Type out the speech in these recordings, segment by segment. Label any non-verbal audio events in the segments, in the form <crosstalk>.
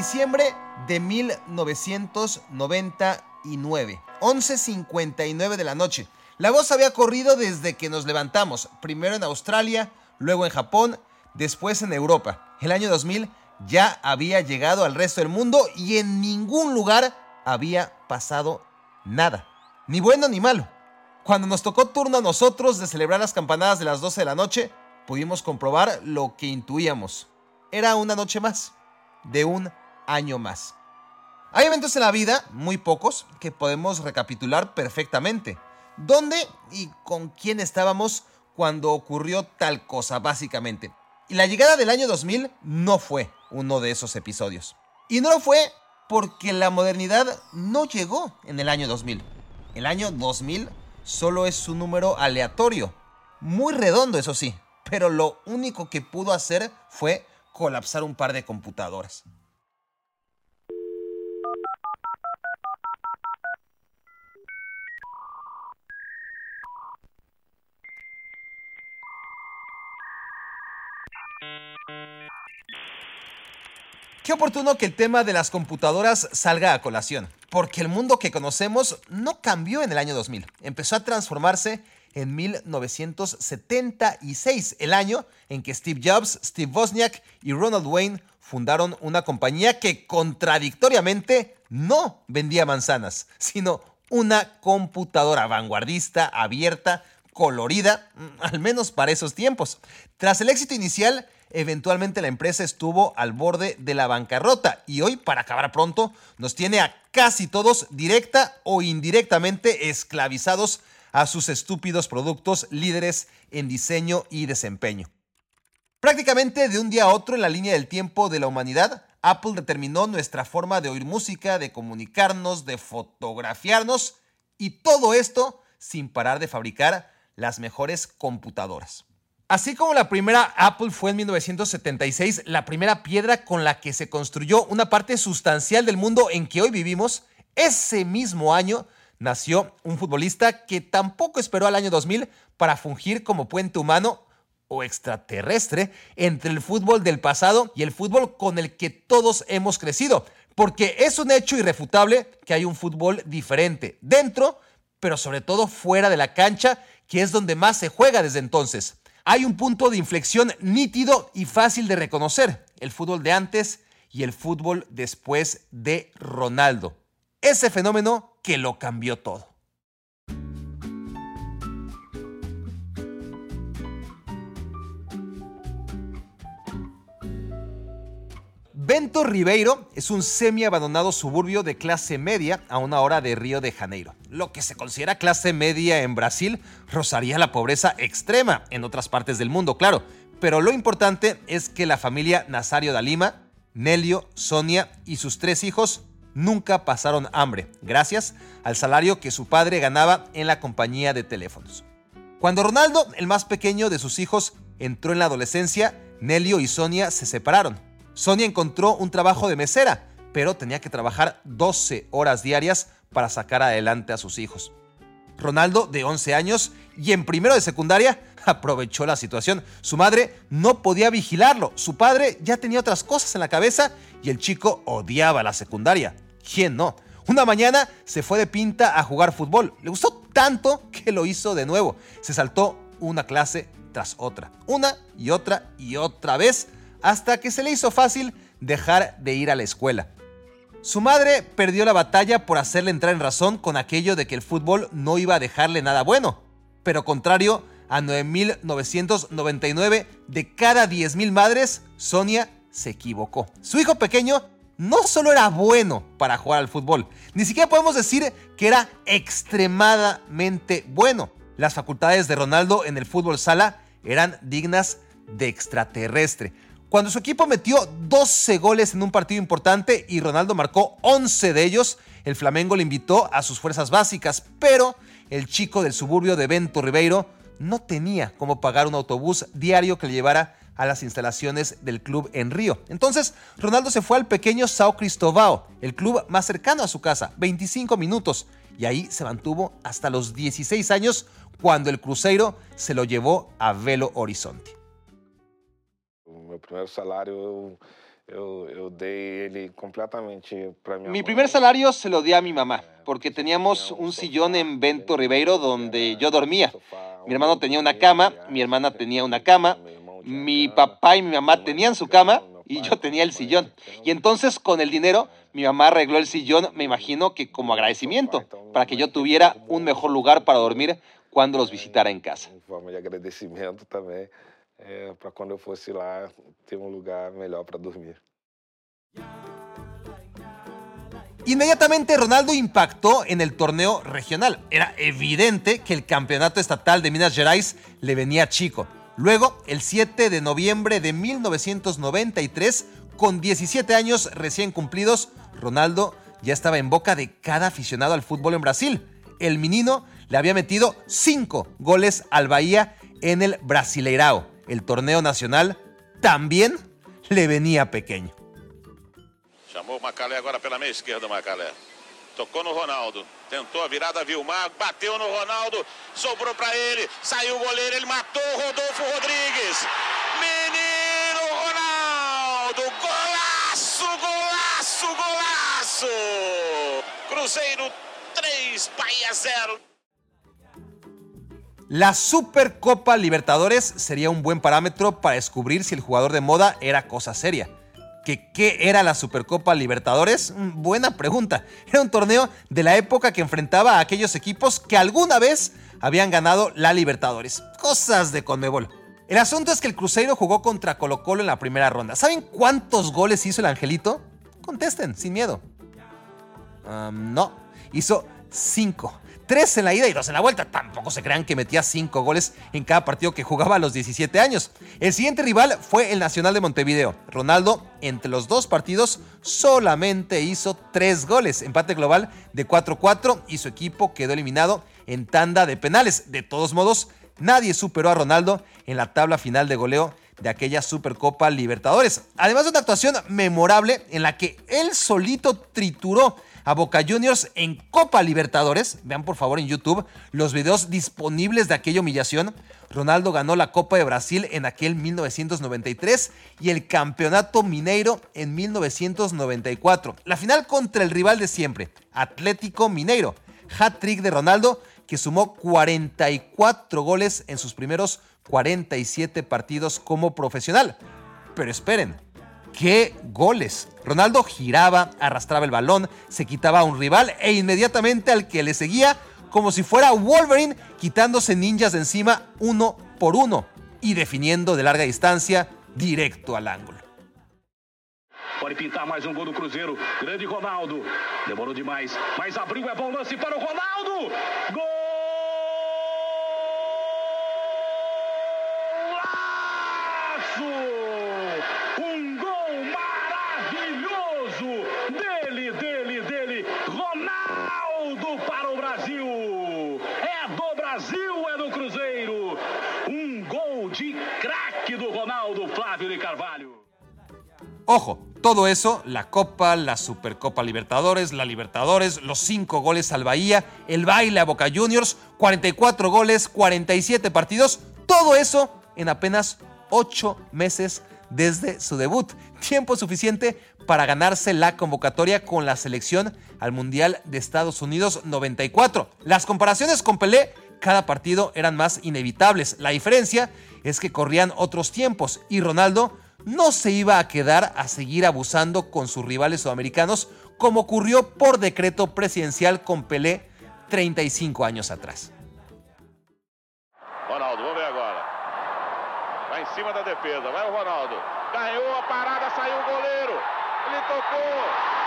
Diciembre de 1999, 11.59 de la noche. La voz había corrido desde que nos levantamos, primero en Australia, luego en Japón, después en Europa. El año 2000 ya había llegado al resto del mundo y en ningún lugar había pasado nada, ni bueno ni malo. Cuando nos tocó turno a nosotros de celebrar las campanadas de las 12 de la noche, pudimos comprobar lo que intuíamos. Era una noche más de un año más. Hay eventos en la vida, muy pocos, que podemos recapitular perfectamente. ¿Dónde y con quién estábamos cuando ocurrió tal cosa, básicamente? Y la llegada del año 2000 no fue uno de esos episodios. Y no lo fue porque la modernidad no llegó en el año 2000. El año 2000 solo es un número aleatorio, muy redondo eso sí, pero lo único que pudo hacer fue colapsar un par de computadoras. Qué oportuno que el tema de las computadoras salga a colación, porque el mundo que conocemos no cambió en el año 2000, empezó a transformarse en 1976, el año en que Steve Jobs, Steve Wozniak y Ronald Wayne fundaron una compañía que contradictoriamente no vendía manzanas, sino una computadora vanguardista, abierta, colorida, mm, al menos para esos tiempos. Tras el éxito inicial, eventualmente la empresa estuvo al borde de la bancarrota y hoy, para acabar pronto, nos tiene a casi todos directa o indirectamente esclavizados a sus estúpidos productos líderes en diseño y desempeño. Prácticamente de un día a otro en la línea del tiempo de la humanidad, Apple determinó nuestra forma de oír música, de comunicarnos, de fotografiarnos y todo esto sin parar de fabricar las mejores computadoras. Así como la primera Apple fue en 1976 la primera piedra con la que se construyó una parte sustancial del mundo en que hoy vivimos, ese mismo año nació un futbolista que tampoco esperó al año 2000 para fungir como puente humano o extraterrestre entre el fútbol del pasado y el fútbol con el que todos hemos crecido. Porque es un hecho irrefutable que hay un fútbol diferente dentro, pero sobre todo fuera de la cancha, que es donde más se juega desde entonces. Hay un punto de inflexión nítido y fácil de reconocer, el fútbol de antes y el fútbol después de Ronaldo. Ese fenómeno que lo cambió todo. Bento Ribeiro es un semi-abandonado suburbio de clase media a una hora de Río de Janeiro. Lo que se considera clase media en Brasil rozaría la pobreza extrema en otras partes del mundo, claro. Pero lo importante es que la familia Nazario da Lima, Nelio, Sonia y sus tres hijos nunca pasaron hambre, gracias al salario que su padre ganaba en la compañía de teléfonos. Cuando Ronaldo, el más pequeño de sus hijos, entró en la adolescencia, Nelio y Sonia se separaron. Sonia encontró un trabajo de mesera, pero tenía que trabajar 12 horas diarias para sacar adelante a sus hijos. Ronaldo, de 11 años y en primero de secundaria, <laughs> aprovechó la situación. Su madre no podía vigilarlo, su padre ya tenía otras cosas en la cabeza y el chico odiaba la secundaria. ¿Quién no? Una mañana se fue de pinta a jugar fútbol. Le gustó tanto que lo hizo de nuevo. Se saltó una clase tras otra, una y otra y otra vez, hasta que se le hizo fácil dejar de ir a la escuela. Su madre perdió la batalla por hacerle entrar en razón con aquello de que el fútbol no iba a dejarle nada bueno, pero contrario a 9.999 de cada 10.000 madres, Sonia se equivocó. Su hijo pequeño no solo era bueno para jugar al fútbol, ni siquiera podemos decir que era extremadamente bueno. Las facultades de Ronaldo en el fútbol sala eran dignas de extraterrestre. Cuando su equipo metió 12 goles en un partido importante y Ronaldo marcó 11 de ellos, el Flamengo le invitó a sus fuerzas básicas, pero el chico del suburbio de Bento Ribeiro no tenía cómo pagar un autobús diario que le llevara a las instalaciones del club en Río. Entonces, Ronaldo se fue al pequeño Sao Cristóbal, el club más cercano a su casa, 25 minutos, y ahí se mantuvo hasta los 16 años cuando el Cruzeiro se lo llevó a Velo Horizonte. Mi primer salario completamente Mi primer salario se lo di a mi mamá, porque teníamos un sillón en Bento Ribeiro donde yo dormía. Mi hermano tenía una cama, mi hermana tenía una <laughs> cama, mi papá y mi mamá tenían su cama y yo tenía el sillón. Y entonces con el dinero mi mamá arregló el sillón, me imagino que como agradecimiento, para que yo tuviera un mejor lugar para dormir cuando los visitara en casa. forma de agradecimiento también, para yo fuese lá ter un lugar mejor para dormir. Inmediatamente Ronaldo impactó en el torneo regional. Era evidente que el campeonato estatal de Minas Gerais le venía chico. Luego, el 7 de noviembre de 1993, con 17 años recién cumplidos, Ronaldo ya estaba en boca de cada aficionado al fútbol en Brasil. El menino le había metido 5 goles al Bahía en el Brasileirao. El torneo nacional también le venía pequeño. Chamou o Macalé agora pela meia esquerda, Macalé. Tocou no Ronaldo. Tentou a virada, Vilmar. Bateu no Ronaldo. Sobrou para ele. Saiu o goleiro. Ele matou Rodolfo Rodrigues. Menino Ronaldo. Golaço, golaço, golaço. Cruzeiro 3, Bahia 0. La Supercopa Libertadores sería un buen parámetro para descubrir si el jugador de moda era cosa seria. ¿Que ¿Qué era la Supercopa Libertadores? Mm, buena pregunta. Era un torneo de la época que enfrentaba a aquellos equipos que alguna vez habían ganado la Libertadores. Cosas de Conmebol. El asunto es que el Cruzeiro jugó contra Colo Colo en la primera ronda. ¿Saben cuántos goles hizo el Angelito? Contesten, sin miedo. no, hizo cinco tres en la ida y dos en la vuelta. Tampoco se crean que metía cinco goles en cada partido que jugaba a los 17 años. El siguiente rival fue el Nacional de Montevideo. Ronaldo, entre los dos partidos, solamente hizo tres goles. Empate global de 4-4 y su equipo quedó eliminado en tanda de penales. De todos modos, nadie superó a Ronaldo en la tabla final de goleo de aquella Supercopa Libertadores. Además de una actuación memorable en la que él solito trituró a Boca Juniors en Copa Libertadores. Vean por favor en YouTube los videos disponibles de aquella humillación. Ronaldo ganó la Copa de Brasil en aquel 1993 y el Campeonato Mineiro en 1994. La final contra el rival de siempre, Atlético Mineiro. Hat-trick de Ronaldo que sumó 44 goles en sus primeros 47 partidos como profesional. Pero esperen, ¡Qué goles! Ronaldo giraba, arrastraba el balón, se quitaba a un rival e inmediatamente al que le seguía como si fuera Wolverine quitándose ninjas de encima uno por uno y definiendo de larga distancia directo al ángulo. Pode pintar mais um gol do Cruzeiro. Grande Ronaldo. Demorou demais, mas abriu é bom lance para o Ronaldo. Gol! Ojo, todo eso, la Copa, la Supercopa Libertadores, la Libertadores, los 5 goles al Bahía, el baile a Boca Juniors, 44 goles, 47 partidos, todo eso en apenas 8 meses desde su debut. Tiempo suficiente para ganarse la convocatoria con la selección al Mundial de Estados Unidos 94. Las comparaciones con Pelé, cada partido eran más inevitables. La diferencia es que corrían otros tiempos y Ronaldo no se iba a quedar a seguir abusando con sus rivales sudamericanos como ocurrió por decreto presidencial con Pelé 35 años atrás. Ronaldo, vamos ver Vai em cima da defesa. Vai o Ronaldo. Ganhou a parada, saiu o goleiro. Ele tocou.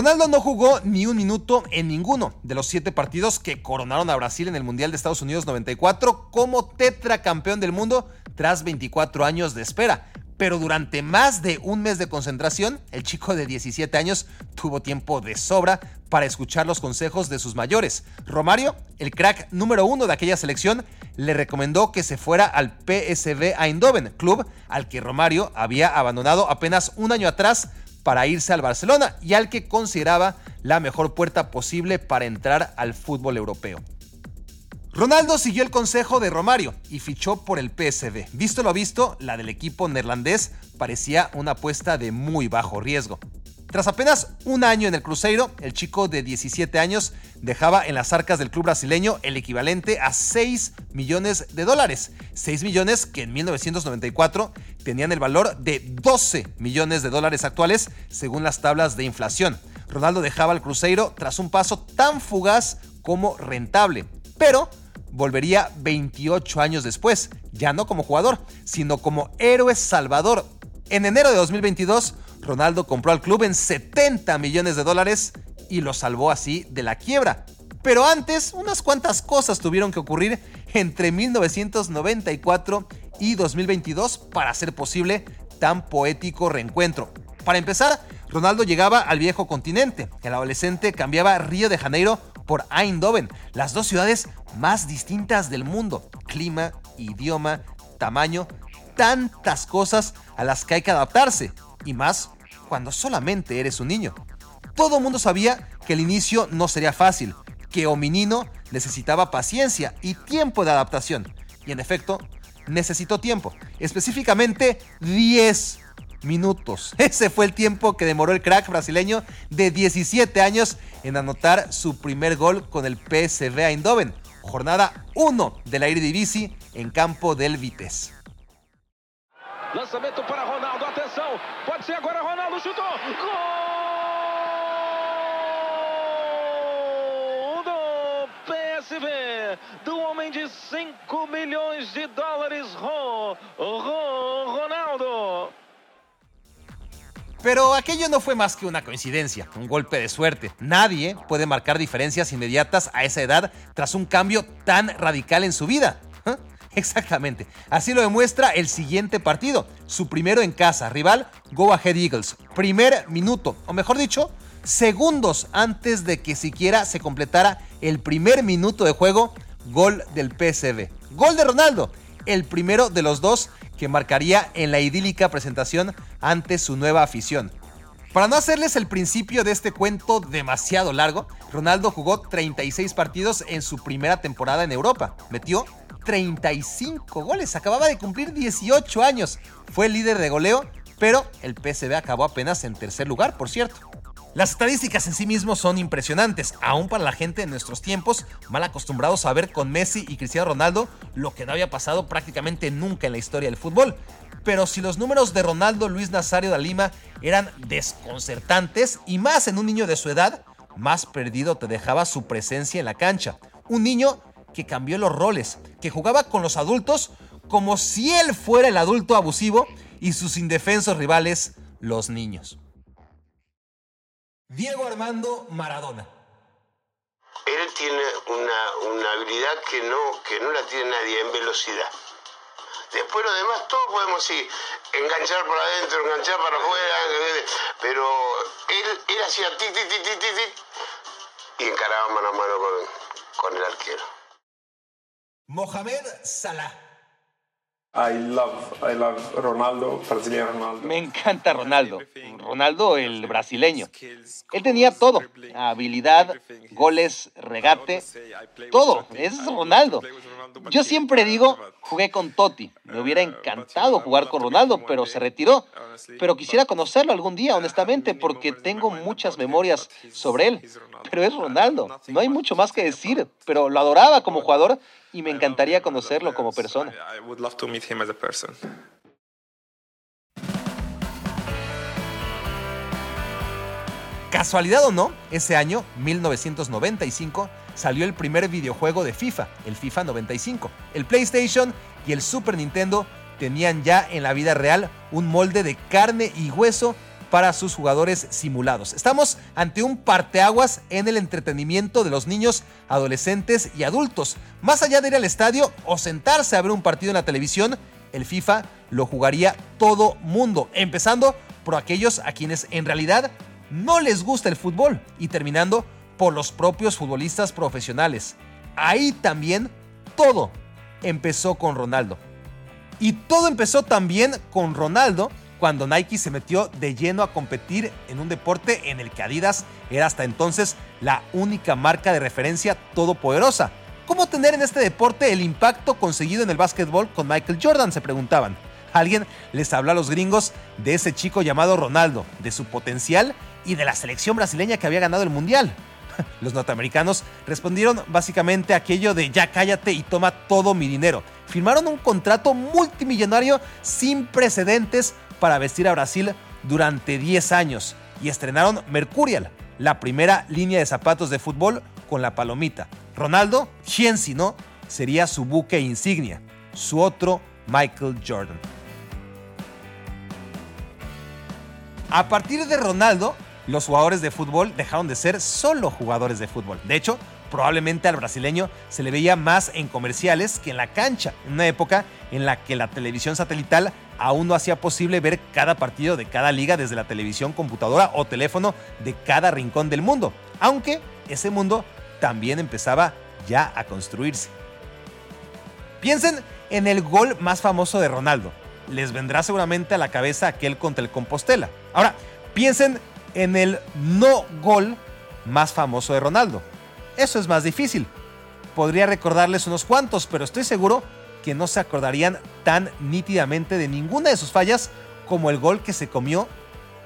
Ronaldo no jugó ni un minuto en ninguno de los siete partidos que coronaron a Brasil en el Mundial de Estados Unidos 94 como tetracampeón del mundo tras 24 años de espera. Pero durante más de un mes de concentración, el chico de 17 años tuvo tiempo de sobra para escuchar los consejos de sus mayores. Romario, el crack número uno de aquella selección, le recomendó que se fuera al PSV Eindhoven, club al que Romario había abandonado apenas un año atrás para irse al Barcelona y al que consideraba la mejor puerta posible para entrar al fútbol europeo. Ronaldo siguió el consejo de Romario y fichó por el PSV. Visto lo visto, la del equipo neerlandés parecía una apuesta de muy bajo riesgo. Tras apenas un año en el Cruzeiro, el chico de 17 años dejaba en las arcas del club brasileño el equivalente a 6 millones de dólares. 6 millones que en 1994 tenían el valor de 12 millones de dólares actuales según las tablas de inflación. Ronaldo dejaba el Cruzeiro tras un paso tan fugaz como rentable, pero volvería 28 años después, ya no como jugador, sino como héroe salvador. En enero de 2022, Ronaldo compró al club en 70 millones de dólares y lo salvó así de la quiebra. Pero antes, unas cuantas cosas tuvieron que ocurrir entre 1994 y 2022 para hacer posible tan poético reencuentro. Para empezar, Ronaldo llegaba al viejo continente. El adolescente cambiaba Río de Janeiro por Eindhoven, las dos ciudades más distintas del mundo. Clima, idioma, tamaño, tantas cosas a las que hay que adaptarse y más cuando solamente eres un niño. Todo el mundo sabía que el inicio no sería fácil, que Ominino necesitaba paciencia y tiempo de adaptación. Y en efecto, necesitó tiempo, específicamente 10 minutos. <laughs> Ese fue el tiempo que demoró el crack brasileño de 17 años en anotar su primer gol con el PSV Eindhoven, jornada 1 de la Eredivisie en campo del Vitesse. Lançamento para Ronaldo, atenção, pode ser chutou. Gol do PSV, do homem de 5 milhões de dólares, Ronaldo. Pero aquello no fue más que una coincidencia, un golpe de suerte. Nadie puede marcar diferencias inmediatas a esa edad tras un cambio tan radical en su vida. Exactamente. Así lo demuestra el siguiente partido. Su primero en casa. Rival, Go Ahead Eagles. Primer minuto, o mejor dicho, segundos antes de que siquiera se completara el primer minuto de juego, gol del PSV. Gol de Ronaldo, el primero de los dos que marcaría en la idílica presentación ante su nueva afición. Para no hacerles el principio de este cuento demasiado largo, Ronaldo jugó 36 partidos en su primera temporada en Europa. Metió 35 goles. Acababa de cumplir 18 años. Fue líder de goleo, pero el PSV acabó apenas en tercer lugar, por cierto. Las estadísticas en sí mismos son impresionantes, aún para la gente de nuestros tiempos, mal acostumbrados a ver con Messi y Cristiano Ronaldo lo que no había pasado prácticamente nunca en la historia del fútbol. Pero si los números de Ronaldo Luis Nazario da Lima eran desconcertantes, y más en un niño de su edad, más perdido te dejaba su presencia en la cancha. Un niño que cambió los roles, que jugaba con los adultos como si él fuera el adulto abusivo y sus indefensos rivales los niños. Diego Armando Maradona. Él tiene una, habilidad que no, que no la tiene nadie en velocidad. Después lo demás, todo podemos ir, enganchar por adentro, enganchar para afuera, pero él, él hacía ti, ti, ti, ti, ti, y encaraba mano a mano con, con el arquero. Mohamed Salah. I love, I love Ronaldo, Brazilian Ronaldo. Me encanta Ronaldo. Ronaldo, el brasileño. Él tenía todo. Habilidad, goles, regate, todo. Es Ronaldo. Yo siempre digo, jugué con Totti. Me hubiera encantado jugar con Ronaldo, pero se retiró. Pero quisiera conocerlo algún día, honestamente, porque tengo muchas memorias sobre él. Pero es Ronaldo. No hay mucho más que decir, pero lo adoraba como jugador y me encantaría conocerlo como persona. Casualidad o no, ese año, 1995, salió el primer videojuego de FIFA, el FIFA 95. El PlayStation y el Super Nintendo tenían ya en la vida real un molde de carne y hueso para sus jugadores simulados. Estamos ante un parteaguas en el entretenimiento de los niños, adolescentes y adultos. Más allá de ir al estadio o sentarse a ver un partido en la televisión, el FIFA lo jugaría todo mundo, empezando por aquellos a quienes en realidad no les gusta el fútbol y terminando por los propios futbolistas profesionales. Ahí también todo empezó con Ronaldo. Y todo empezó también con Ronaldo cuando Nike se metió de lleno a competir en un deporte en el que Adidas era hasta entonces la única marca de referencia todopoderosa. ¿Cómo tener en este deporte el impacto conseguido en el básquetbol con Michael Jordan? Se preguntaban. Alguien les habló a los gringos de ese chico llamado Ronaldo, de su potencial y de la selección brasileña que había ganado el Mundial. <laughs> Los norteamericanos respondieron básicamente aquello de ya cállate y toma todo mi dinero. Firmaron un contrato multimillonario sin precedentes para vestir a Brasil durante 10 años y estrenaron Mercurial, la primera línea de zapatos de fútbol con la palomita. Ronaldo, quien si no, sería su buque insignia, su otro Michael Jordan. A partir de Ronaldo, los jugadores de fútbol dejaron de ser solo jugadores de fútbol. De hecho, probablemente al brasileño se le veía más en comerciales que en la cancha, en una época en la que la televisión satelital aún no hacía posible ver cada partido de cada liga desde la televisión, computadora o teléfono de cada rincón del mundo, aunque ese mundo también empezaba ya a construirse. Piensen en el gol más famoso de Ronaldo. Les vendrá seguramente a la cabeza aquel contra el Compostela. Ahora, piensen en el no gol más famoso de Ronaldo. Eso es más difícil. Podría recordarles unos cuantos, pero estoy seguro que no se acordarían tan nítidamente de ninguna de sus fallas como el gol que se comió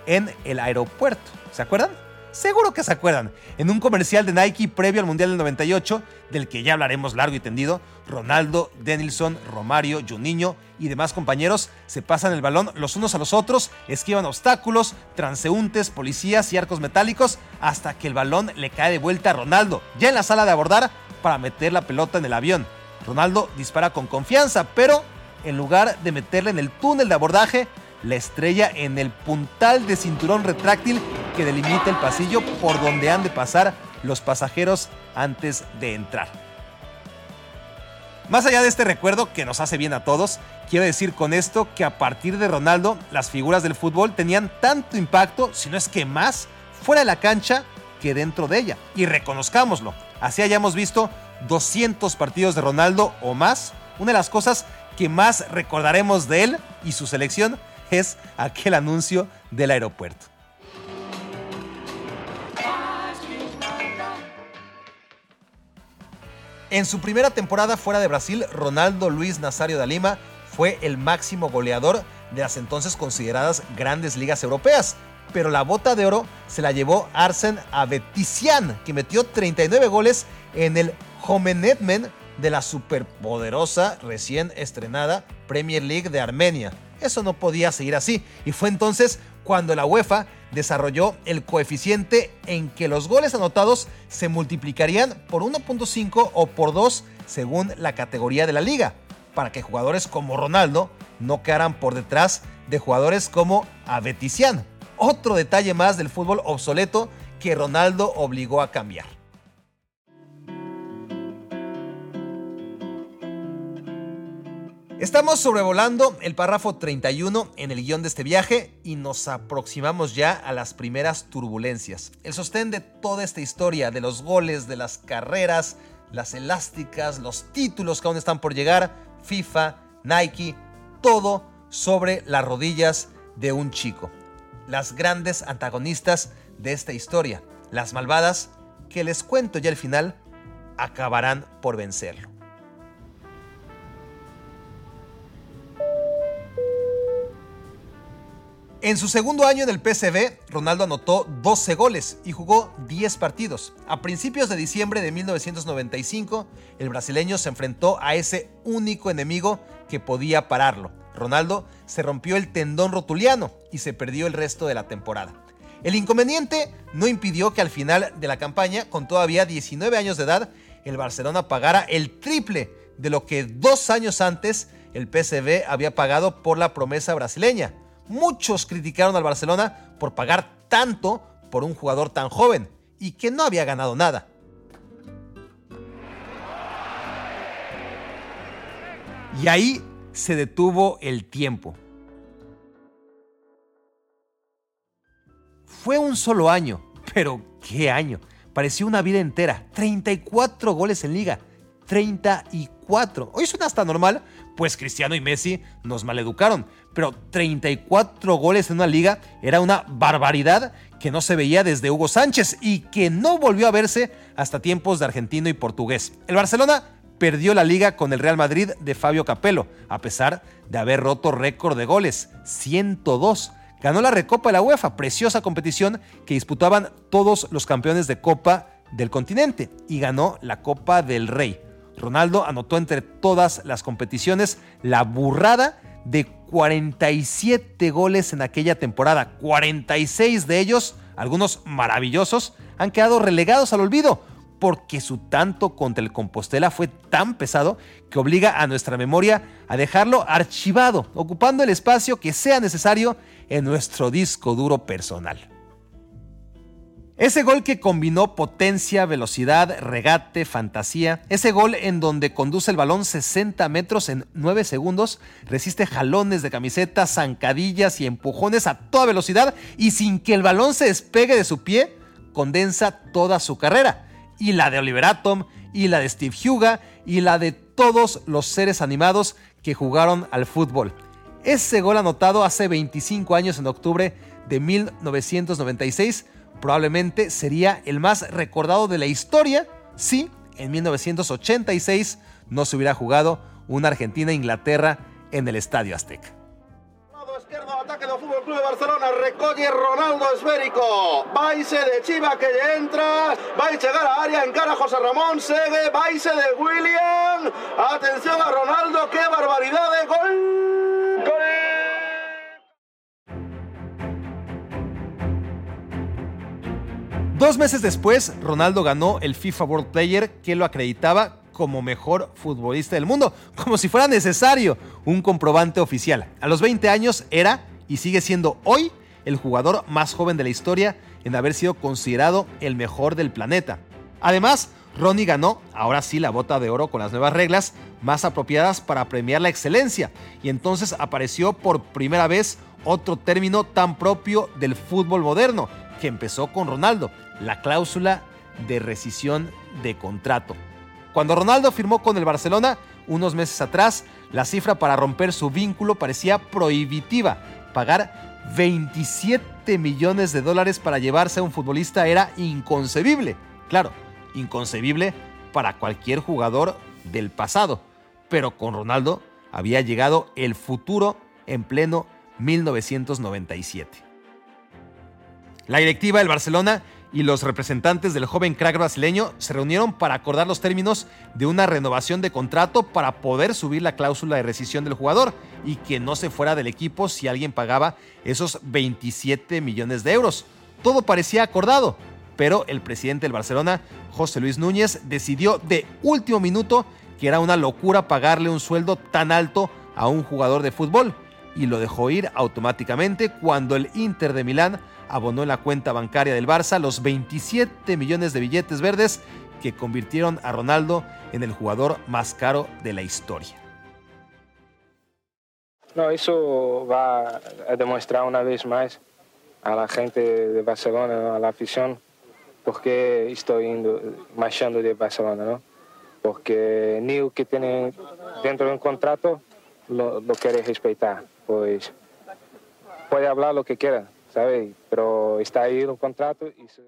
en el aeropuerto. ¿Se acuerdan? Seguro que se acuerdan. En un comercial de Nike previo al Mundial del 98, del que ya hablaremos largo y tendido, Ronaldo, Denilson, Romario, Juninho y demás compañeros se pasan el balón los unos a los otros, esquivan obstáculos, transeúntes, policías y arcos metálicos hasta que el balón le cae de vuelta a Ronaldo, ya en la sala de abordar, para meter la pelota en el avión. Ronaldo dispara con confianza, pero en lugar de meterle en el túnel de abordaje, la estrella en el puntal de cinturón retráctil que delimita el pasillo por donde han de pasar los pasajeros antes de entrar. Más allá de este recuerdo que nos hace bien a todos, quiero decir con esto que a partir de Ronaldo, las figuras del fútbol tenían tanto impacto, si no es que más, fuera de la cancha que dentro de ella. Y reconozcámoslo, así hayamos visto 200 partidos de Ronaldo o más, una de las cosas que más recordaremos de él y su selección es aquel anuncio del aeropuerto. En su primera temporada fuera de Brasil, Ronaldo Luis Nazario da Lima fue el máximo goleador de las entonces consideradas grandes ligas europeas. Pero la bota de oro se la llevó Arsen Avetisian, que metió 39 goles en el Homenetmen de la superpoderosa recién estrenada Premier League de Armenia. Eso no podía seguir así y fue entonces cuando la UEFA desarrolló el coeficiente en que los goles anotados se multiplicarían por 1.5 o por 2 según la categoría de la liga, para que jugadores como Ronaldo no quedaran por detrás de jugadores como Avetician. Otro detalle más del fútbol obsoleto que Ronaldo obligó a cambiar. Estamos sobrevolando el párrafo 31 en el guion de este viaje y nos aproximamos ya a las primeras turbulencias. El sostén de toda esta historia, de los goles, de las carreras, las elásticas, los títulos que aún están por llegar, FIFA, Nike, todo sobre las rodillas de un chico. Las grandes antagonistas de esta historia, las malvadas, que les cuento ya al final, acabarán por vencerlo. En su segundo año en el PSV, Ronaldo anotó 12 goles y jugó 10 partidos. A principios de diciembre de 1995, el brasileño se enfrentó a ese único enemigo que podía pararlo. Ronaldo se rompió el tendón rotuliano y se perdió el resto de la temporada. El inconveniente no impidió que al final de la campaña, con todavía 19 años de edad, el Barcelona pagara el triple de lo que dos años antes el PSV había pagado por la promesa brasileña Muchos criticaron al Barcelona por pagar tanto por un jugador tan joven y que no había ganado nada. Y ahí se detuvo el tiempo. Fue un solo año, pero ¿qué año? Pareció una vida entera. 34 goles en liga. 34. Hoy suena hasta normal, pues Cristiano y Messi nos maleducaron. Pero 34 goles en una liga era una barbaridad que no se veía desde Hugo Sánchez y que no volvió a verse hasta tiempos de argentino y portugués. El Barcelona perdió la liga con el Real Madrid de Fabio Capello, a pesar de haber roto récord de goles, 102. Ganó la Recopa de la UEFA, preciosa competición que disputaban todos los campeones de Copa del continente, y ganó la Copa del Rey. Ronaldo anotó entre todas las competiciones la burrada de 47 goles en aquella temporada. 46 de ellos, algunos maravillosos, han quedado relegados al olvido porque su tanto contra el Compostela fue tan pesado que obliga a nuestra memoria a dejarlo archivado, ocupando el espacio que sea necesario en nuestro disco duro personal. Ese gol que combinó potencia, velocidad, regate, fantasía, ese gol en donde conduce el balón 60 metros en 9 segundos, resiste jalones de camiseta, zancadillas y empujones a toda velocidad y sin que el balón se despegue de su pie, condensa toda su carrera. Y la de Oliver Atom, y la de Steve Huga, y la de todos los seres animados que jugaron al fútbol. Ese gol anotado hace 25 años en octubre de 1996 probablemente sería el más recordado de la historia si en 1986 no se hubiera jugado una Argentina-Inglaterra en el Estadio Azteca. Ataque do Fútbol Club de Barcelona, recolle Ronaldo esférico, vaise de Chiva que entra, vai chegar a área, encara José Ramón, segue, vaise de William, atención a Ronaldo, qué barbaridad de gol, Dos meses después, Ronaldo ganó el FIFA World Player que lo acreditaba como mejor futbolista del mundo, como si fuera necesario un comprobante oficial. A los 20 años era y sigue siendo hoy el jugador más joven de la historia en haber sido considerado el mejor del planeta. Además, Ronnie ganó, ahora sí, la bota de oro con las nuevas reglas más apropiadas para premiar la excelencia, y entonces apareció por primera vez otro término tan propio del fútbol moderno, que empezó con Ronaldo, la cláusula de rescisión de contrato. Cuando Ronaldo firmó con el Barcelona, unos meses atrás, la cifra para romper su vínculo parecía prohibitiva. Pagar 27 millones de dólares para llevarse a un futbolista era inconcebible. Claro, inconcebible para cualquier jugador del pasado. Pero con Ronaldo había llegado el futuro en pleno 1997. La directiva del Barcelona y los representantes del joven crack brasileño se reunieron para acordar los términos de una renovación de contrato para poder subir la cláusula de rescisión del jugador y que no se fuera del equipo si alguien pagaba esos 27 millones de euros. Todo parecía acordado, pero el presidente del Barcelona, José Luis Núñez, decidió de último minuto que era una locura pagarle un sueldo tan alto a un jugador de fútbol y lo dejó ir automáticamente cuando el Inter de Milán abonó en la cuenta bancaria del Barça los 27 millones de billetes verdes que convirtieron a Ronaldo en el jugador más caro de la historia. No, eso va a demostrar una vez más a la gente de Barcelona, a la afición, por qué estoy marchando de Barcelona, ¿no? Porque Neil que tiene dentro de un contrato lo, lo quiere respetar. Pues puede hablar lo que quiera, Pero está ahí el contrato y se...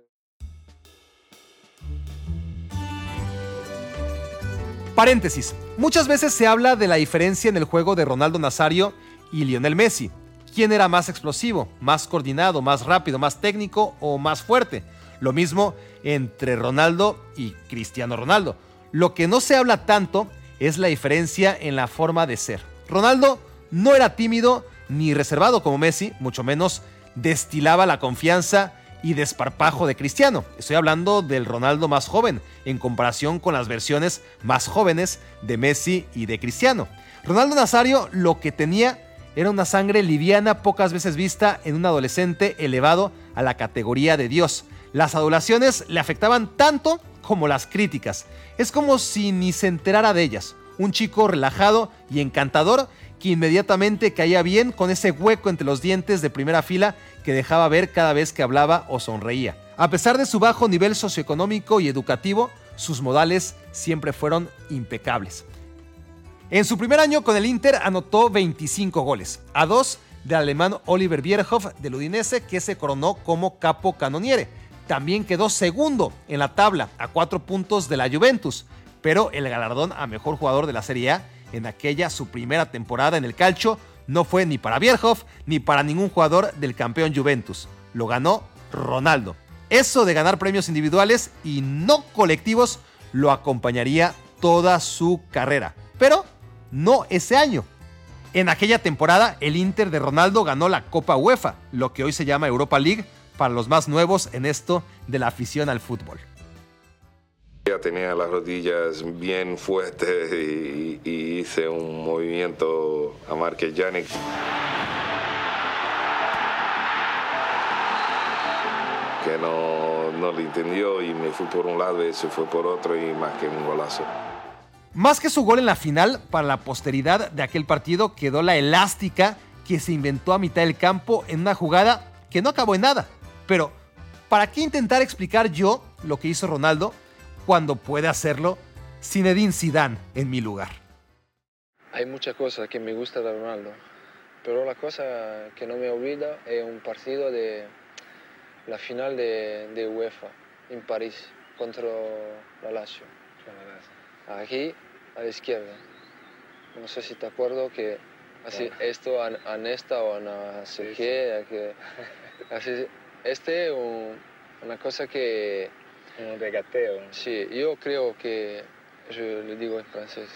Paréntesis. Muchas veces se habla de la diferencia en el juego de Ronaldo Nazario y Lionel Messi. ¿Quién era más explosivo, más coordinado, más rápido, más técnico o más fuerte? Lo mismo entre Ronaldo y Cristiano Ronaldo. Lo que no se habla tanto es la diferencia en la forma de ser. Ronaldo no era tímido ni reservado como Messi, mucho menos destilaba la confianza y desparpajo de Cristiano. Estoy hablando del Ronaldo más joven en comparación con las versiones más jóvenes de Messi y de Cristiano. Ronaldo Nazario lo que tenía era una sangre liviana pocas veces vista en un adolescente elevado a la categoría de Dios. Las adulaciones le afectaban tanto como las críticas. Es como si ni se enterara de ellas. Un chico relajado y encantador que inmediatamente caía bien con ese hueco entre los dientes de primera fila que dejaba ver cada vez que hablaba o sonreía. A pesar de su bajo nivel socioeconómico y educativo, sus modales siempre fueron impecables. En su primer año con el Inter anotó 25 goles, a dos del alemán Oliver Bierhoff del Udinese que se coronó como capo canoniere. También quedó segundo en la tabla a cuatro puntos de la Juventus, pero el galardón a mejor jugador de la Serie A en aquella su primera temporada en el calcio no fue ni para Bierhoff ni para ningún jugador del campeón Juventus. Lo ganó Ronaldo. Eso de ganar premios individuales y no colectivos lo acompañaría toda su carrera. Pero no ese año. En aquella temporada, el Inter de Ronaldo ganó la Copa UEFA, lo que hoy se llama Europa League para los más nuevos en esto de la afición al fútbol. Ya tenía las rodillas bien fuertes y, y hice un movimiento a Marquez Yannick. Que no, no le entendió y me fui por un lado y se fue por otro y más que un golazo. Más que su gol en la final, para la posteridad de aquel partido quedó la elástica que se inventó a mitad del campo en una jugada que no acabó en nada. Pero, ¿para qué intentar explicar yo lo que hizo Ronaldo cuando puede hacerlo Zinedine Zidane en mi lugar? Hay muchas cosas que me gusta de Ronaldo, pero la cosa que no me olvida es un partido de la final de, de UEFA en París contra la Lazio. Aquí a la izquierda. No sé si te acuerdo que así, esto a, a esta o a no sé qué. que- así, este es un- una cosa que... Un regateo. Sí, yo creo que, je le digo en francés,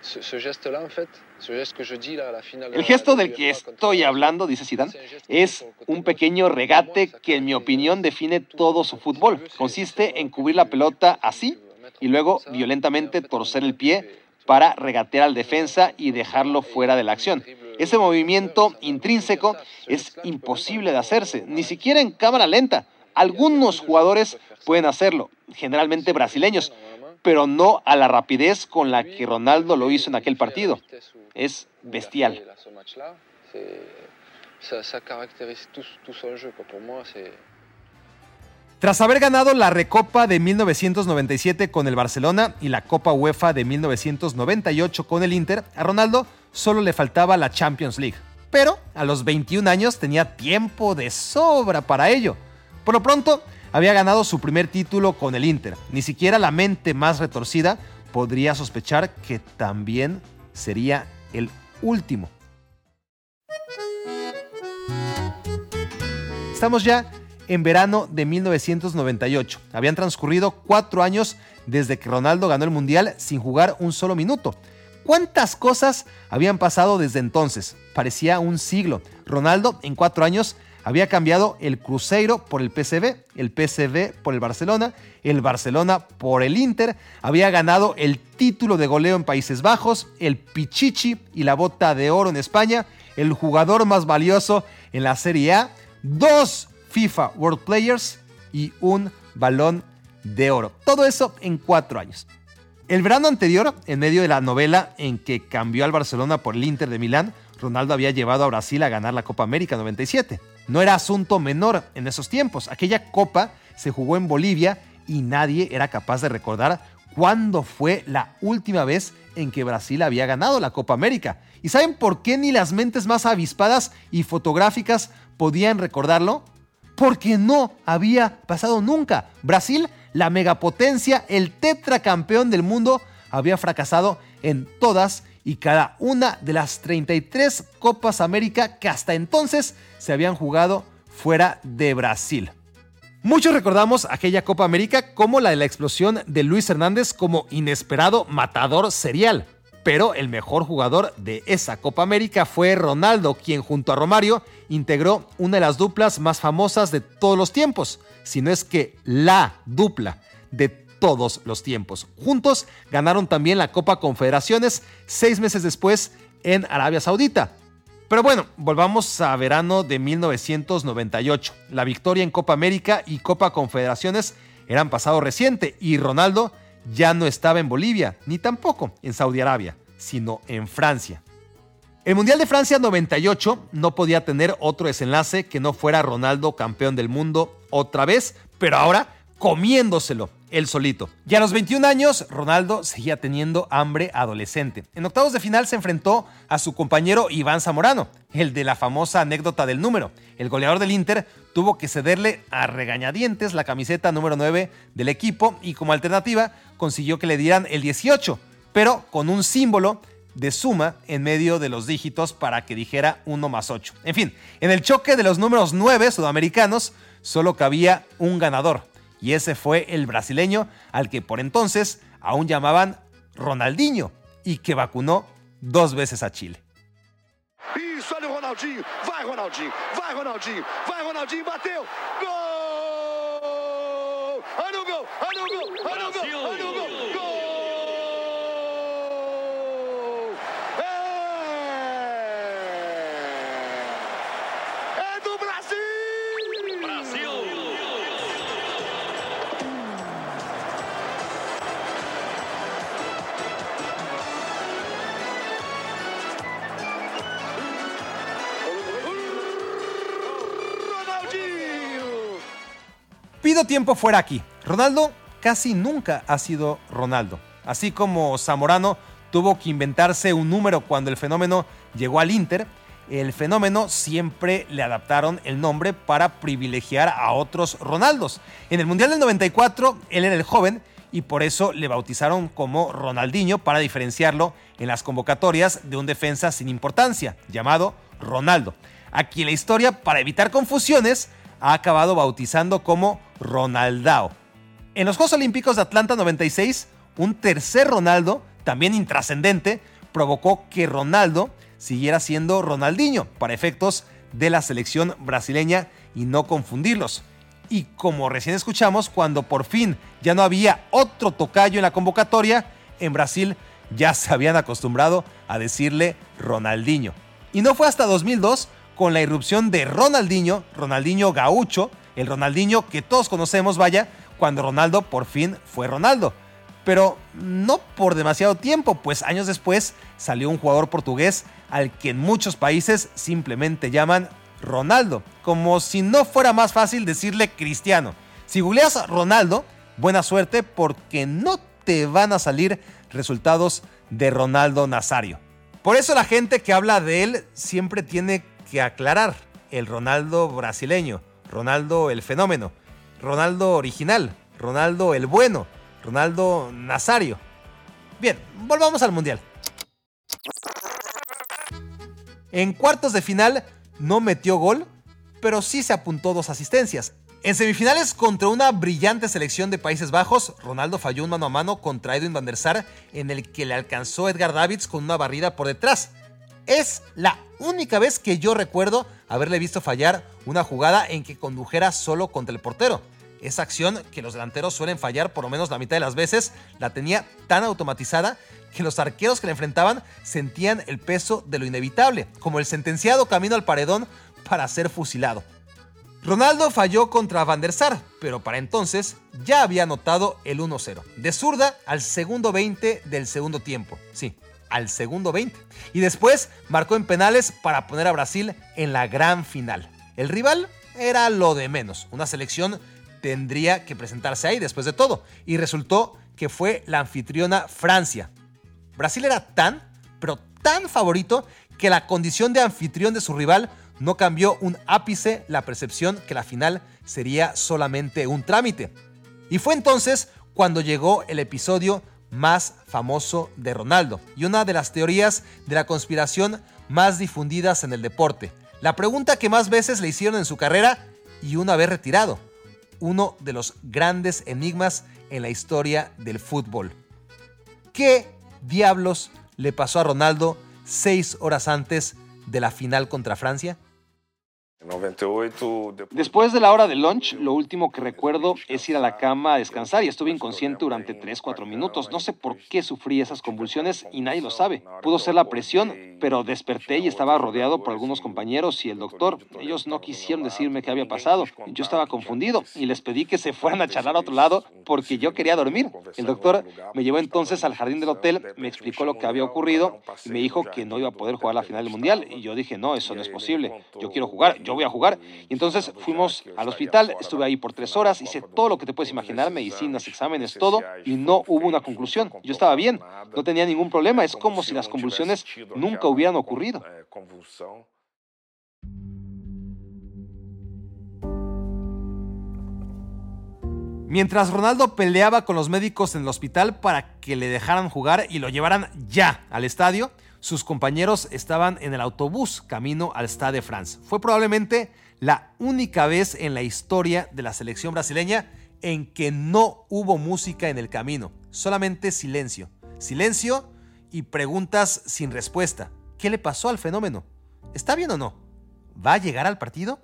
ce, ce geste-là, en fait, ce geste que je dis là, à la finale... El gesto del que estoy hablando, dice Zidane, es un pequeño regate que en mi opinión define todo su fútbol. Consiste en cubrir la pelota así y luego violentamente torcer el pie para regatear al defensa y dejarlo fuera de la acción. Ese movimiento intrínseco es imposible de hacerse, ni siquiera en cámara lenta. Algunos jugadores pueden hacerlo, generalmente brasileños, pero no a la rapidez con la que Ronaldo lo hizo en aquel partido. Es bestial. Tras haber ganado la Recopa de 1997 con el Barcelona y la Copa UEFA de 1998 con el Inter, a Ronaldo solo le faltaba la Champions League. Pero a los 21 años tenía tiempo de sobra para ello. Por lo pronto, había ganado su primer título con el Inter. Ni siquiera la mente más retorcida podría sospechar que también sería el último. Estamos ya en verano de 1998. Habían transcurrido cuatro años desde que Ronaldo ganó el Mundial sin jugar un solo minuto. ¿Cuántas cosas habían pasado desde entonces? Parecía un siglo. Ronaldo en cuatro años había cambiado el Cruzeiro por el PSV, el PSV por el Barcelona, el Barcelona por el Inter, había ganado el título de goleo en Países Bajos, el Pichichi y la bota de oro en España, el jugador más valioso en la Serie A, dos FIFA World Players y un balón de oro. Todo eso en cuatro años. El verano anterior, en medio de la novela en que cambió al Barcelona por el Inter de Milán, Ronaldo había llevado a Brasil a ganar la Copa América 97. No era asunto menor en esos tiempos. Aquella copa se jugó en Bolivia y nadie era capaz de recordar cuándo fue la última vez en que Brasil había ganado la Copa América. ¿Y saben por qué ni las mentes más avispadas y fotográficas podían recordarlo? Porque no había pasado nunca. Brasil, la megapotencia, el tetracampeón del mundo, había fracasado en todas y cada una de las 33 Copas América que hasta entonces se habían jugado fuera de Brasil. Muchos recordamos aquella Copa América como la de la explosión de Luis Hernández como inesperado matador serial. Pero el mejor jugador de esa Copa América fue Ronaldo, quien junto a Romario integró una de las duplas más famosas de todos los tiempos, si no es que la dupla de todos los tiempos. Juntos ganaron también la Copa Confederaciones seis meses después en Arabia Saudita. Pero bueno, volvamos a verano de 1998. La victoria en Copa América y Copa Confederaciones eran pasado reciente y Ronaldo ya no estaba en Bolivia, ni tampoco en Saudi Arabia, sino en Francia. El Mundial de Francia 98 no podía tener otro desenlace que no fuera Ronaldo campeón del mundo otra vez, pero ahora comiéndoselo él solito. Y a los 21 años, Ronaldo seguía teniendo hambre adolescente. En octavos de final se enfrentó a su compañero Iván Zamorano, el de la famosa anécdota del número. El goleador del Inter tuvo que cederle a regañadientes la camiseta número 9 del equipo y como alternativa consiguió que le dieran el 18, pero con un símbolo de suma en medio de los dígitos para que dijera 1 más 8. En fin, en el choque de los números 9 sudamericanos solo cabía un ganador y ese fue el brasileño al que por entonces aún llamaban Ronaldinho y que vacunó dos veces a Chile. Isso, olha o Ronaldinho. Vai, Ronaldinho. Vai, Ronaldinho. Vai, Ronaldinho. Bateu. Gol! Olha o gol. Olha o gol. Olha o gol. Olha o gol. Tiempo fuera aquí. Ronaldo casi nunca ha sido Ronaldo. Así como Zamorano tuvo que inventarse un número cuando el fenómeno llegó al Inter, el fenómeno siempre le adaptaron el nombre para privilegiar a otros Ronaldos. En el Mundial del 94 él era el joven y por eso le bautizaron como Ronaldinho para diferenciarlo en las convocatorias de un defensa sin importancia, llamado Ronaldo. Aquí la historia, para evitar confusiones, ha acabado bautizando como Ronaldao. En los Juegos Olímpicos de Atlanta 96, un tercer Ronaldo, también intrascendente, provocó que Ronaldo siguiera siendo Ronaldinho para efectos de la selección brasileña y no confundirlos. Y como recién escuchamos, cuando por fin ya no había otro tocayo en la convocatoria, en Brasil ya se habían acostumbrado a decirle Ronaldinho. Y no fue hasta 2002 con la irrupción de Ronaldinho, Ronaldinho gaucho, el Ronaldinho que todos conocemos, vaya, cuando Ronaldo por fin fue Ronaldo. Pero no por demasiado tiempo, pues años después salió un jugador portugués al que en muchos países simplemente llaman Ronaldo, como si no fuera más fácil decirle Cristiano. Si googleas Ronaldo, buena suerte porque no te van a salir resultados de Ronaldo Nazario. Por eso la gente que habla de él siempre tiene que aclarar el Ronaldo brasileño, Ronaldo el fenómeno, Ronaldo original, Ronaldo el bueno, Ronaldo Nazario. Bien, volvamos al Mundial. En cuartos de final no metió gol, pero sí se apuntó dos asistencias. En semifinales contra una brillante selección de Países Bajos, Ronaldo falló un mano a mano contra Edwin van der Sar en el que le alcanzó Edgar Davids con una barrida por detrás. Es la única vez que yo recuerdo haberle visto fallar una jugada en que condujera solo contra el portero. Esa acción que los delanteros suelen fallar por lo menos la mitad de las veces, la tenía tan automatizada que los arqueros que le enfrentaban sentían el peso de lo inevitable, como el sentenciado camino al paredón para ser fusilado. Ronaldo falló contra Van der Sar, pero para entonces ya había anotado el 1-0, de zurda al segundo 20 del segundo tiempo. Sí, al segundo 20. Y después marcó en penales para poner a Brasil en la gran final. El rival era lo de menos, una selección tendría que presentarse ahí después de todo, y resultó que fue la anfitriona Francia. Brasil era tan, pero tan favorito que la condición de anfitrión de su rival no cambió un ápice la percepción que la final sería solamente un trámite. Y fue entonces cuando llegó el episodio más famoso de Ronaldo y una de las teorías de la conspiración más difundidas en el deporte. La pregunta que más veces le hicieron en su carrera y una vez retirado. Uno de los grandes enigmas en la historia del fútbol. ¿Qué diablos le pasó a Ronaldo seis horas antes de la final contra Francia? Después de la hora de lunch, lo último que recuerdo es ir a la cama a descansar y estuve inconsciente durante 3-4 minutos. No sé por qué sufrí esas convulsiones y nadie lo sabe. Pudo ser la presión, pero desperté y estaba rodeado por algunos compañeros y el doctor. Ellos no quisieron decirme qué había pasado. Yo estaba confundido y les pedí que se fueran a charlar a otro lado porque yo quería dormir. El doctor me llevó entonces al jardín del hotel, me explicó lo que había ocurrido y me dijo que no iba a poder jugar la final del mundial. Y yo dije, no, eso no es posible. Yo quiero jugar yo voy a jugar. Y entonces fuimos al hospital, estuve ahí por tres horas, hice todo lo que te puedes imaginar, medicinas, exámenes, todo, y no hubo una conclusión. Yo estaba bien, no tenía ningún problema, es como si las convulsiones nunca hubieran ocurrido. Mientras Ronaldo peleaba con los médicos en el hospital para que le dejaran jugar y lo llevaran ya al estadio, sus compañeros estaban en el autobús camino al Stade de France. Fue probablemente la única vez en la historia de la selección brasileña en que no hubo música en el camino, solamente silencio. Silencio y preguntas sin respuesta. ¿Qué le pasó al fenómeno? ¿Está bien o no? ¿Va a llegar al partido?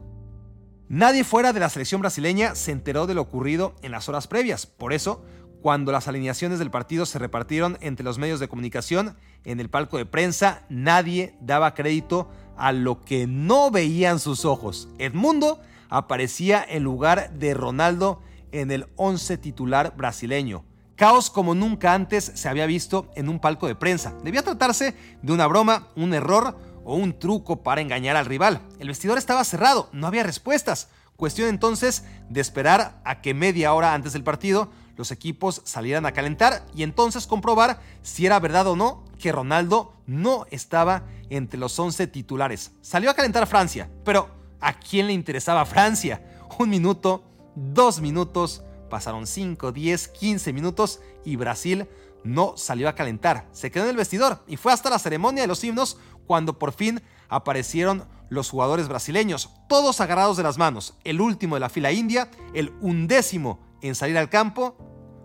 Nadie fuera de la selección brasileña se enteró de lo ocurrido en las horas previas. Por eso, cuando las alineaciones del partido se repartieron entre los medios de comunicación en el palco de prensa, nadie daba crédito a lo que no veían sus ojos. Edmundo aparecía en lugar de Ronaldo en el 11 titular brasileño. Caos como nunca antes se había visto en un palco de prensa. Debía tratarse de una broma, un error o un truco para engañar al rival. El vestidor estaba cerrado, no había respuestas. Cuestión entonces de esperar a que media hora antes del partido los equipos salieran a calentar y entonces comprobar si era verdad o no que Ronaldo no estaba entre los 11 titulares. Salió a calentar Francia, pero ¿a quién le interesaba Francia? Un minuto, dos minutos, pasaron 5, 10, 15 minutos y Brasil no salió a calentar. Se quedó en el vestidor y fue hasta la ceremonia de los himnos cuando por fin aparecieron los jugadores brasileños, todos agarrados de las manos. El último de la fila india, el undécimo en salir al campo,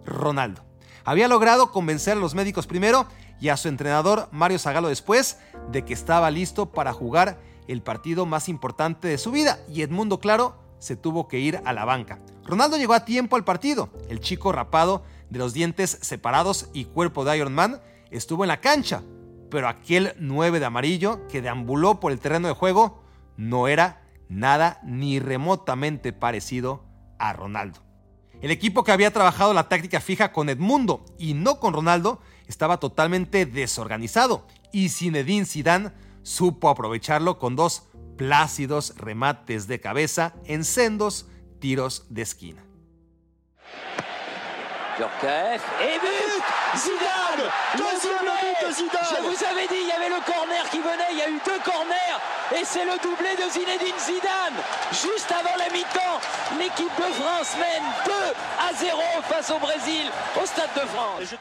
Ronaldo. Había logrado convencer a los médicos primero y a su entrenador Mario Zagalo después de que estaba listo para jugar el partido más importante de su vida y Edmundo Claro se tuvo que ir a la banca. Ronaldo llegó a tiempo al partido. El chico rapado de los dientes separados y cuerpo de Iron Man estuvo en la cancha, pero aquel 9 de amarillo que deambuló por el terreno de juego no era nada ni remotamente parecido a Ronaldo. El equipo que había trabajado la táctica fija con Edmundo y no con Ronaldo estaba totalmente desorganizado y Zinedine Zidane supo aprovecharlo con dos plácidos remates de cabeza en sendos tiros de esquina. Zidane Deuxième but de Zidane Je vous avais dit, il y avait le corner qui venait, il y a eu deux corners et c'est le doublé de Zinedine Zidane. Juste avant la mi-temps, l'équipe de France mène 2 à 0 face au Brésil au Stade de France.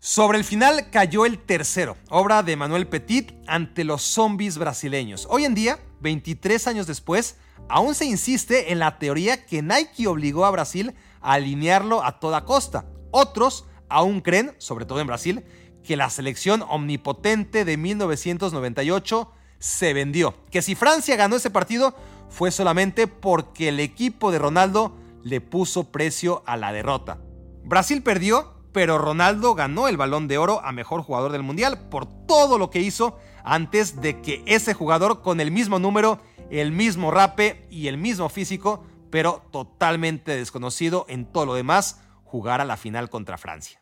Sobre el final cayó el tercero, obra de Manuel Petit ante los zombies brasileños. Hoy en día, 23 años después, aún se insiste en la teoría que Nike obligó a Brasil a alinearlo a toda costa. Otros aún creen, sobre todo en Brasil, que la selección omnipotente de 1998 se vendió. Que si Francia ganó ese partido fue solamente porque el equipo de Ronaldo le puso precio a la derrota. Brasil perdió, pero Ronaldo ganó el balón de oro a mejor jugador del mundial por todo lo que hizo antes de que ese jugador con el mismo número, el mismo rape y el mismo físico, pero totalmente desconocido en todo lo demás, jugara la final contra Francia.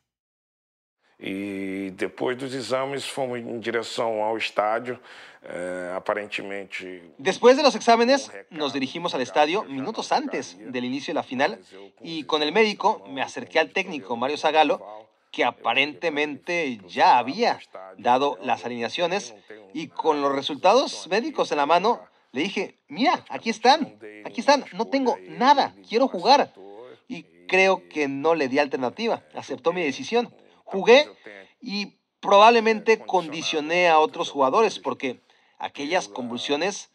E depois dos exames fomos em direção ao estádio, eh, aparentemente. Después de los exámenes nos dirigimos al estadio minutos antes del inicio de la final y con el médico me acerqué al técnico Mario Zagalo que aparentemente ya había dado las alineaciones y con los resultados médicos en la mano, le dije, mira, aquí están, aquí están, no tengo nada, quiero jugar. Creo que no le di alternativa, aceptó mi decisión. Jugué y probablemente condicioné a otros jugadores porque aquellas convulsiones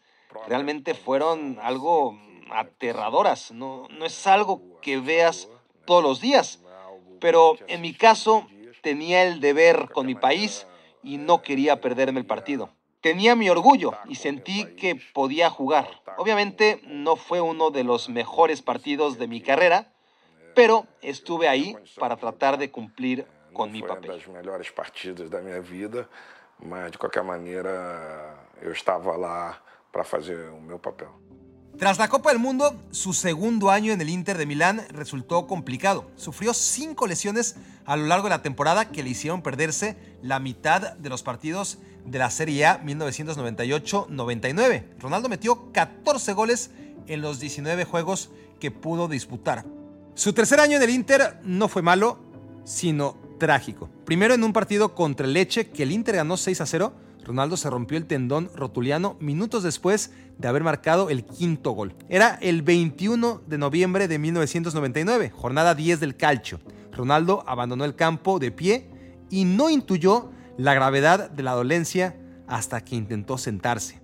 realmente fueron algo aterradoras. No, no es algo que veas todos los días. Pero en mi caso tenía el deber con mi país y no quería perderme el partido. Tenía mi orgullo y sentí que podía jugar. Obviamente no fue uno de los mejores partidos de mi carrera, pero estuve ahí para tratar de cumplir con mi papel. melhores partidas da minha vida, mas de qualquer maneira eu estava lá para o meu papel. Tras la Copa del Mundo, su segundo año en el Inter de Milán resultó complicado. Sufrió cinco lesiones a lo largo de la temporada que le hicieron perderse la mitad de los partidos de la Serie A 1998-99. Ronaldo metió 14 goles en los 19 juegos que pudo disputar. Su tercer año en el Inter no fue malo, sino trágico. Primero en un partido contra el Leche que el Inter ganó 6 a 0 Ronaldo se rompió el tendón rotuliano minutos después de haber marcado el quinto gol. Era el 21 de noviembre de 1999, jornada 10 del calcio. Ronaldo abandonó el campo de pie y no intuyó la gravedad de la dolencia hasta que intentó sentarse.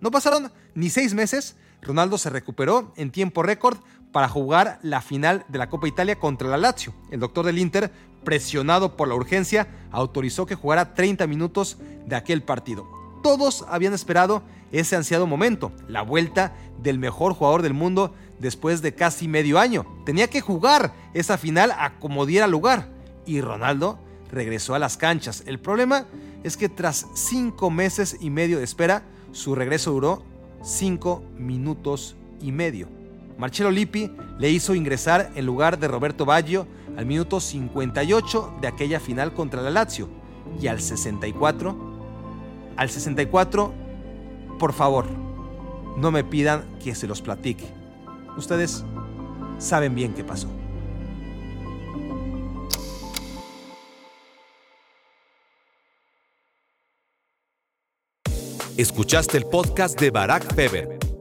No pasaron ni seis meses, Ronaldo se recuperó en tiempo récord para jugar la final de la Copa Italia contra la Lazio. El doctor del Inter presionado por la urgencia, autorizó que jugara 30 minutos de aquel partido. Todos habían esperado ese ansiado momento, la vuelta del mejor jugador del mundo después de casi medio año. Tenía que jugar esa final a como diera lugar. Y Ronaldo regresó a las canchas. El problema es que tras cinco meses y medio de espera, su regreso duró cinco minutos y medio. Marcelo Lippi le hizo ingresar en lugar de Roberto Baggio al minuto 58 de aquella final contra la Lazio y al 64, al 64, por favor, no me pidan que se los platique. Ustedes saben bien qué pasó. Escuchaste el podcast de Barack Feber.